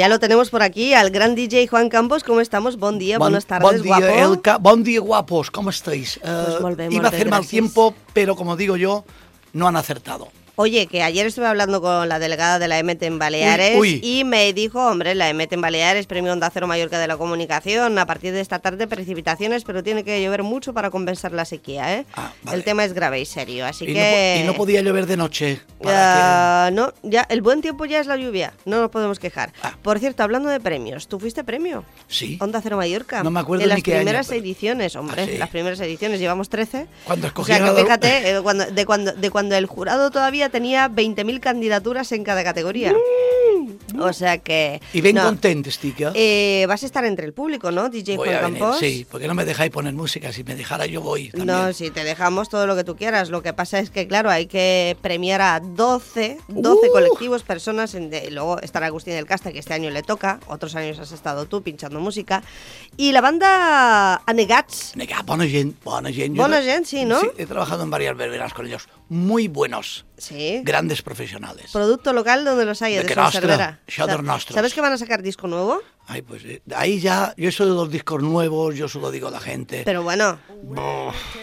Ya lo tenemos por aquí, al gran DJ Juan Campos. ¿Cómo estamos? Buen día, Bon- buenas tardes, bon día, guapo. Elka. Bon día, guapos. ¿Cómo estáis? Eh, Pues molt iba a hacer mal tiempo, pero como digo yo, no han acertado. Oye, que ayer estuve hablando con la delegada de la EMET en Baleares Uy, uy. y me dijo, hombre, la EMET en Baleares, Premio Onda Cero Mallorca de la Comunicación, a partir de esta tarde precipitaciones, pero tiene que llover mucho para compensar la sequía, ¿eh? Ah, vale. El tema es grave y serio, así Y, no, que... po- y no podía llover de noche. para no, ya, el buen tiempo ya es la lluvia, no nos podemos quejar. Ah. Por cierto, hablando de premios, ¿tú fuiste premio? Sí. Onda Cero Mallorca. No me acuerdo En ni las qué año, primeras pero- ediciones, hombre, Ah, sí. las primeras ediciones, llevamos 13. Cuando O sea que fíjate, eh, cuando, de, cuando, de cuando el jurado todavía tenía 20.000 candidaturas en cada categoría. O sea que... Y ven no, contentes, tica. eh, vas a estar entre el público, ¿no, DJ voy Juan Campos? sí. porque no me dejáis poner música? Si me dejara yo voy también. No, si te dejamos todo lo que tú quieras. Lo que pasa es que, claro, hay que premiar a 12, 12 Uh. colectivos, personas. En de- luego estará Agustín del Casta, que este año le toca. Otros años has estado tú pinchando música. Y la banda Anegats. Nega, bona gent, bona gent. Yo Bona no- sí, no? Sí, he trabajado en varias verbenas con ellos. Muy buenos, Sí. grandes profesionales. Producto local donde los hay, De de, nostre, Cervera. ¿Sabes que van a sacar disco nuevo? Ay, pues eh, ahí ya, yo eso de los discos nuevos, yo solo digo a la gente. Pero bueno,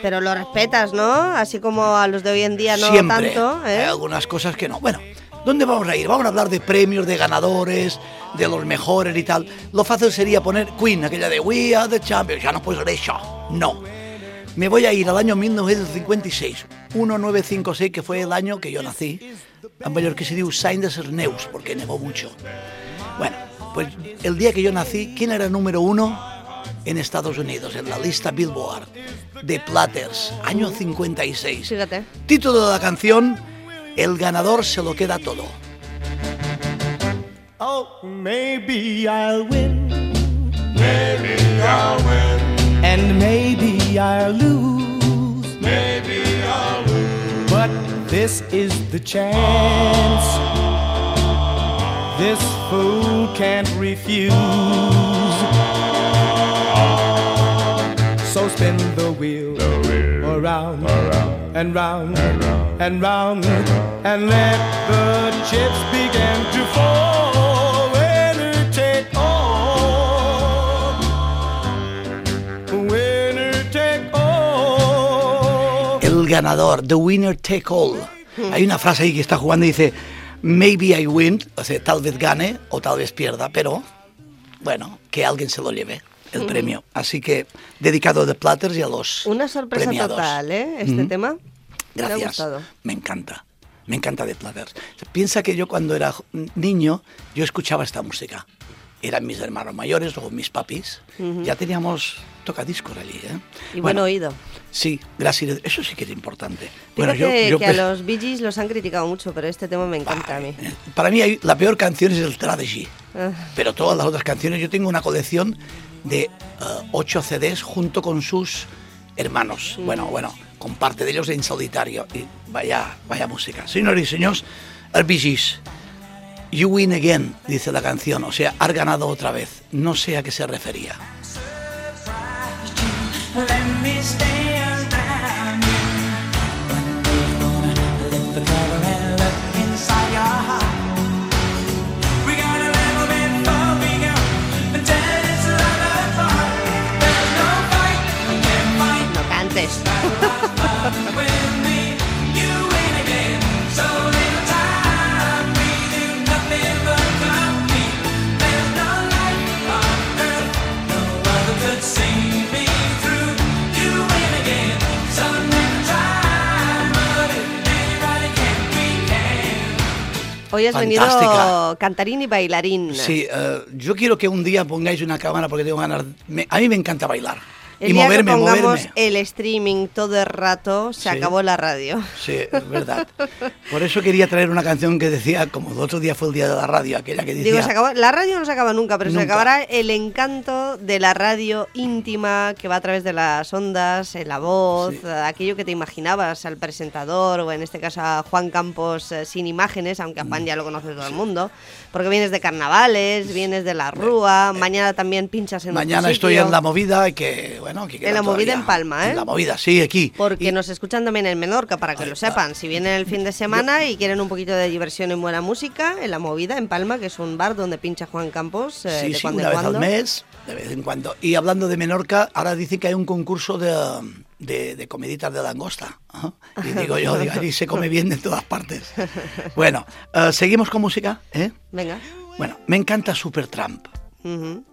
pero lo respetas, ¿no? Así como a los de hoy en día no Siempre. tanto, ¿eh? Hay algunas cosas que no. Bueno, ¿dónde vamos a ir? Vamos a hablar de premios, de ganadores, de los mejores y tal. Lo fácil sería poner Queen, aquella de We Are the Champions. Ya no puedo ser eso. No. Me voy a ir al año 1956, 1956, que fue el año que yo nací. En Mallorca se diu Saint de ses Neus, porque nevó mucho. Bueno, pues el día que yo nací, ¿quién era número uno en Estados Unidos, en la lista Billboard? De Platters, año 56. Fíjate. Título de la canción, El ganador se lo queda todo. Oh, maybe I'll win. Maybe I'll win. And maybe I'll lose. Maybe I'll lose. But this is the chance. This fool can't refuse. So spin the wheel, around, and round and round and let the chips begin ganador, the winner take all. Hay una frase ahí que está jugando y dice, maybe I win, o sea, tal vez gane o tal vez pierda, pero bueno, que alguien se lo lleve el premio. Así que dedicado a The Platters y a los Una sorpresa premiados. total, ¿eh? Este Mm. tema. Me ha Gracias. gustado. Me encanta. Me encanta The Platters. Piensa que yo cuando era niño, yo escuchaba esta música. Eran mis hermanos mayores, luego mis papis. Ya teníamos tocadiscos allí. ¿eh? Y buen oído. Sí, gracias. Eso sí que es importante. Fíjate que a pe- los Bee Gees los han criticado mucho, pero este tema me encanta a mí. Eh, Para mí la peor canción es el Strategy. Ah. Pero todas las otras canciones, yo tengo una colección de eh, ocho CDs junto con sus hermanos. Mm. Bueno, bueno, con parte de ellos en solitario. Y vaya, vaya música. Señores y señores, el Bee Gees. You win again, dice la canción. O sea, has ganado otra vez. No sé a qué se refería. Hoy has Fantástica. venido cantarín y bailarín. Sí, eh, yo quiero que un día pongáis una cámara porque tengo ganas. me- a mí me encanta bailar. El y día moverme, que pongamos moverme. el streaming todo el rato, se Sí. acabó la radio. Sí, es verdad. Por eso quería traer una canción que decía, como el otro día fue el día de la radio, aquella que decía... Digo, se acabó, la radio no se acaba nunca, pero se Nunca. acabará el encanto de la radio íntima que va a través de las ondas, en la voz, Sí. eh, aquello que te imaginabas al presentador o en este caso a Juan Campos eh, sin imágenes, aunque a Mm. Juan ya lo conoce todo el mundo, porque vienes de carnavales, vienes de la Rúa, mañana también pinchas en Mañana estoy en la movida y que, bueno, En la movida en Palma, ¿eh? En la movida, sí, aquí. Porque Y- nos escuchan también en Menorca, para que Ahí lo sepan. Si vienen el fin de semana y quieren un poquito de diversión y buena música, en La Movida, en Palma, que es un bar donde pincha Juan Campos eh, Sí, de sí, cuando una en vez cuando. al mes, de vez en cuando. Y hablando de Menorca, ahora dicen que hay un concurso de, de, de comiditas de langosta. Ajá. Y digo yo, digo, allí se come bien de todas partes. Bueno, eh, seguimos con música, ¿eh? Venga. Bueno, me encanta Supertramp. Ujú. Mm,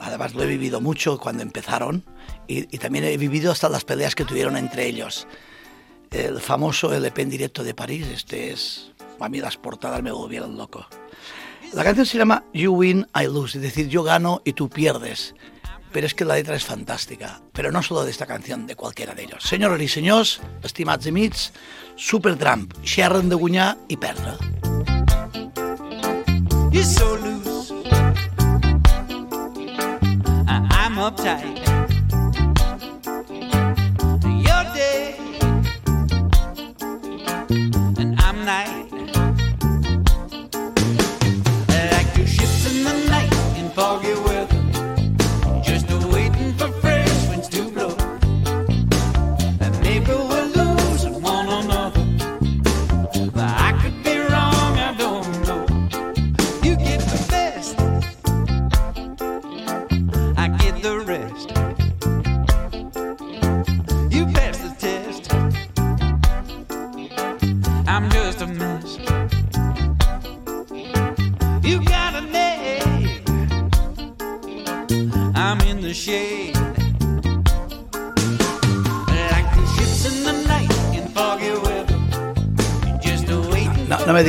Además lo he vivido mucho cuando empezaron y, y también he vivido hasta las peleas que tuvieron entre ellos. El famoso LP en directo de París, este es... A mí las portadas me volvieron loco. La canción se llama You Win, I Lose, es decir, yo gano y tú pierdes. Pero es que la letra es fantástica, pero no solo de esta canción, de cualquiera de ellos. Senyores i senyors, estimats amics, Supertramp, xerren de guanyar i perdre. You're so uptight.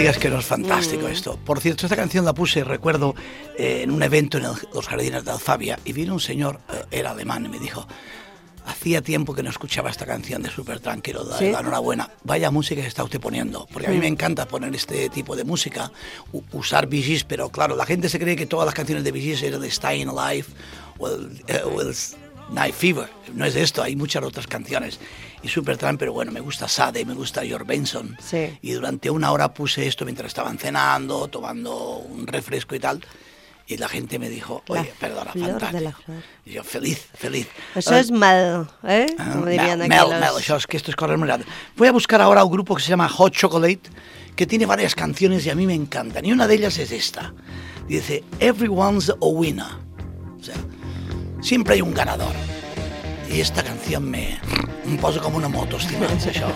Digas que no es fantástico esto. Por cierto, esta canción la puse, recuerdo, eh, en un evento en el- los jardines de Alfabia y vino un señor, eh, era alemán, y me dijo, hacía tiempo que no escuchaba esta canción de Supertramp, quiero dar ¿Sí? la enhorabuena. Vaya música que está usted poniendo, porque a mí me encanta poner este tipo de música, usar Gees, pero claro, la gente se cree que todas las canciones de Gees eran de Staying Alive o el, eh, o el Night Fever. No es de esto, hay muchas otras canciones. Y Supertramp, pero bueno, me gusta Sade, me gusta George Benson. Sí. Y durante una hora puse esto mientras estaban cenando, tomando un refresco y tal. Y la gente me dijo, La oye, perdona, flor de fantástico. la. Y yo, feliz, feliz. Eso es mal, ¿eh? ah, Como dirían Mel, Mel, Mel, això és que esto es correr muy grande. Voy a buscar ahora un grupo que se llama Hot Chocolate, que tiene varias canciones y a mí me encantan. Y una de ellas es esta. Dice, Everyone's a winner. O sea, siempre hay un ganador. Y esta canción me, em posa com una moto, estimats, això.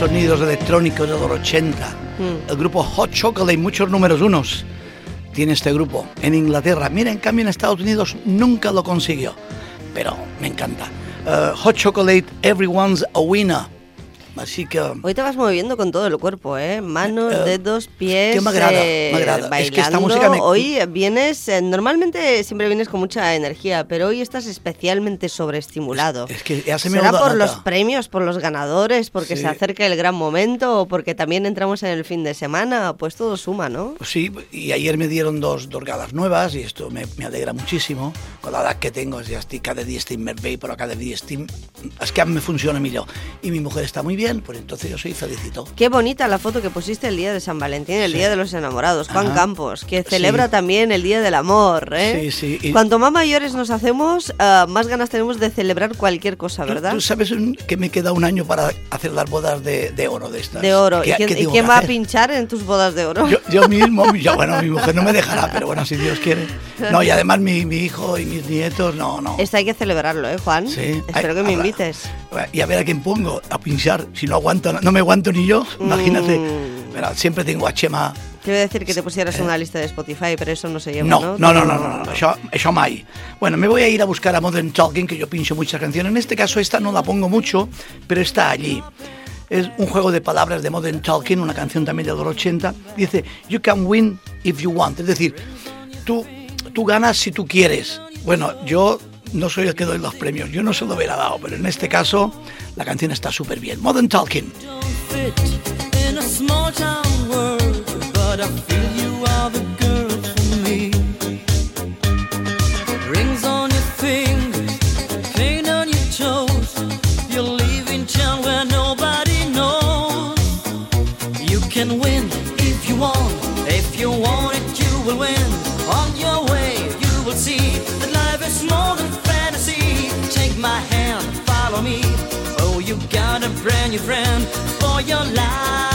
Sonidos electrónicos de los 80. El grupo Hot Chocolate, muchos números unos. Tiene este grupo en Inglaterra. Mira, en cambio en Estados Unidos nunca lo consiguió. Pero me encanta. Eh, Hot Chocolate, Everyone's a Winner. Así que... Hoy te vas moviendo con todo el cuerpo, ¿eh? Manos, Eh, dedos, pies. que me agrada, eh, me agrada. Es Bailando. que esta música me- Hoy vienes, eh, normalmente siempre vienes con mucha energía, pero hoy estás especialmente sobreestimulado. Es que ya se me ¿Será por nota. los premios, por los ganadores, porque Sí. se acerca el gran momento o porque también entramos en el fin de semana? Pues todo suma, ¿no? Pues sí, y ayer me dieron dos, galas nuevas y esto me, me alegra muchísimo. Con la edad que tengo, ja estic cada dia estic més bé, però cada dia estic... És que me funciona millor. Y mi mujer está muy bien, pues entonces yo soy felicito. Qué bonita la foto que pusiste el día de San Valentín, el Sí. día de los enamorados, Juan Ajá. Campos, que Sí. celebra también el día del amor, ¿eh? Sí, sí, y- Cuanto más mayores nos hacemos, ah, más ganas tenemos de celebrar cualquier cosa, ¿Tú- ¿verdad? ¿Tú, sabes que me queda un año para hacer las bodas de, de oro de estas? De oro. ¿Qué- ¿Y quién, qué y tengo quién que va a pinchar en tus bodas de oro? Yo, yo mismo, yo, bueno, mi mujer no me dejará, pero bueno, si Dios quiere. No, y además mi, mi hijo y mis nietos, no, no. Esto hay que celebrarlo, ¿eh, Juan? Sí, Espero hay- que me habrá- invites. Y a ver a quién pongo a pinchar. Si no aguanto, no me aguanto ni yo, imagínate. Mm. Pero siempre tengo a Chema. Te iba a decir que te pusieras una lista de Spotify, pero eso no se lleva, Eh. No, ¿no? no, no, no, no, no, Això, això mai. Bueno, me voy a ir a buscar a Modern Talking, que yo pincho muchas canciones. En este caso esta no la pongo mucho, pero está allí. Es un juego de palabras de Modern Talking, una canción también de los 80. Dice, you can win if you want. Es decir, tú, tú ganas si tú quieres. Bueno, yo no soy el que doy los premios, yo no se lo hubiera dado, pero en este caso la canción está súper bien. Modern Talking. friend, your friend for your life.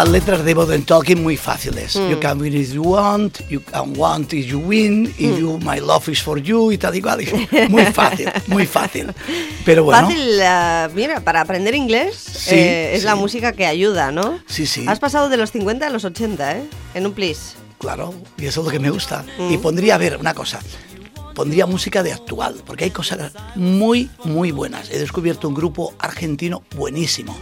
Las letras de Modern Talking muy fáciles. Mm. You can win if you want, you can want if you win, if you, my love is for you y tal y cual. Muy fácil, muy fácil. Pero bueno, Fácil, ah, mira, para aprender inglés Sí, eh, es la música que ayuda, ¿no? Sí, sí. Has pasado de los 50 a los 80, ¿eh? En un plis. claro, y eso es lo que me gusta. Mm. Y pondría, a ver, una cosa. Pondría música de actual, porque hay cosas muy, muy buenas. He descubierto un grupo argentino buenísimo.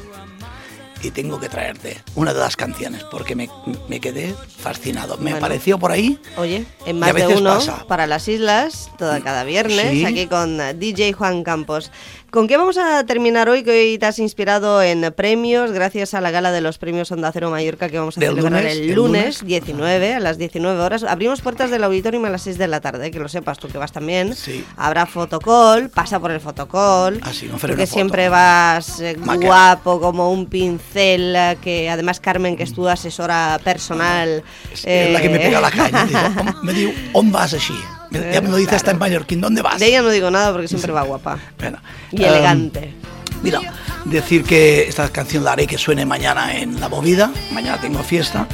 Y tengo que traerte una de las canciones, porque me, me quedé fascinado. Me Bueno. pareció por ahí Oye, en más de uno pasa. para las islas, toda cada viernes, Sí. aquí con DJ Juan Campos. ¿Con qué vamos a terminar hoy? Que hoy te has inspirado en premios, gracias a la gala de los premios Onda Cero Mallorca que vamos a celebrar lunes, el lunes, lunes. 19, a las 19 horas. Abrimos puertas del auditorium a las 6 de la tarde, que lo sepas tú que vas también. Sí. Habrá fotocall, pasa por el fotocall. Ah, sí, no foto. siempre vas eh, guapo, como un pincel, eh, que además Carmen, que es tu asesora personal. Es, la que me eh, pega la caña. Digo, "On- me digo, ¿on vas así? Ya me lo dice hasta en mallorquín, ¿dónde vas? De ella no digo nada porque siempre va guapa. Bueno, Y em, elegante. Mira, decir que esta canción la haré que suene mañana en la movida. Mañana tengo fiesta.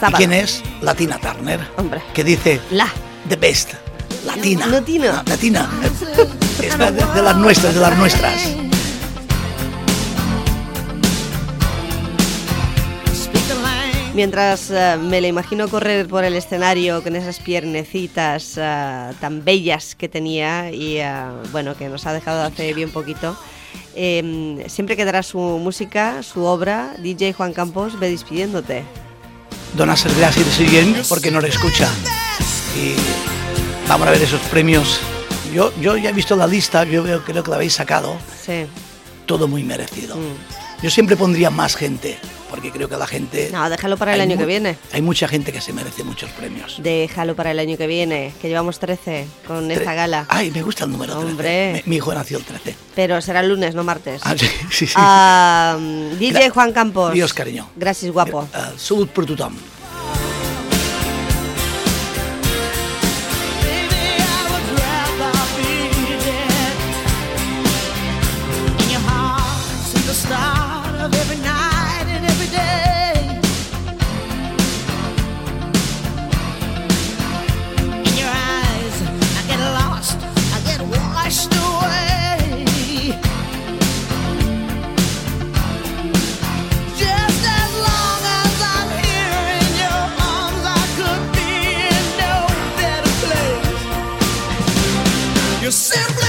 Sábado. ¿Y quién es? Latina Turner. Hombre. Que dice La. The Best. Latina. Latina. Latina. Esta de, de las nuestras, de las nuestras. Mientras eh, me la imagino correr por el escenario con esas piernecitas eh, tan bellas que tenía y eh, bueno, que nos ha dejado hace bien poquito. eh, siempre quedará su música, su obra. DJ Juan Campos, ve despidiéndote. Donas las gracias siguiente porque no le escucha. Y vamos a ver esos premios. Yo, yo ya he visto la lista, yo veo, creo que la habéis sacado. Sí. Todo muy merecido. Mm. Yo siempre pondría más gente, porque creo que la gente... No, déjalo para el año que viene. Hay mucha gente que se merece muchos premios. Déjalo para el año que viene, que llevamos 13 con esta gala. Ay, me gusta el número 13. Hombre. Mi, mi hijo nació el 13. Pero será el lunes, no martes. Ah, sí, sí, sí. Ah, DJ Gra- Juan Campos. Dios, cariño. Gracias, guapo. Per tothom. You're simply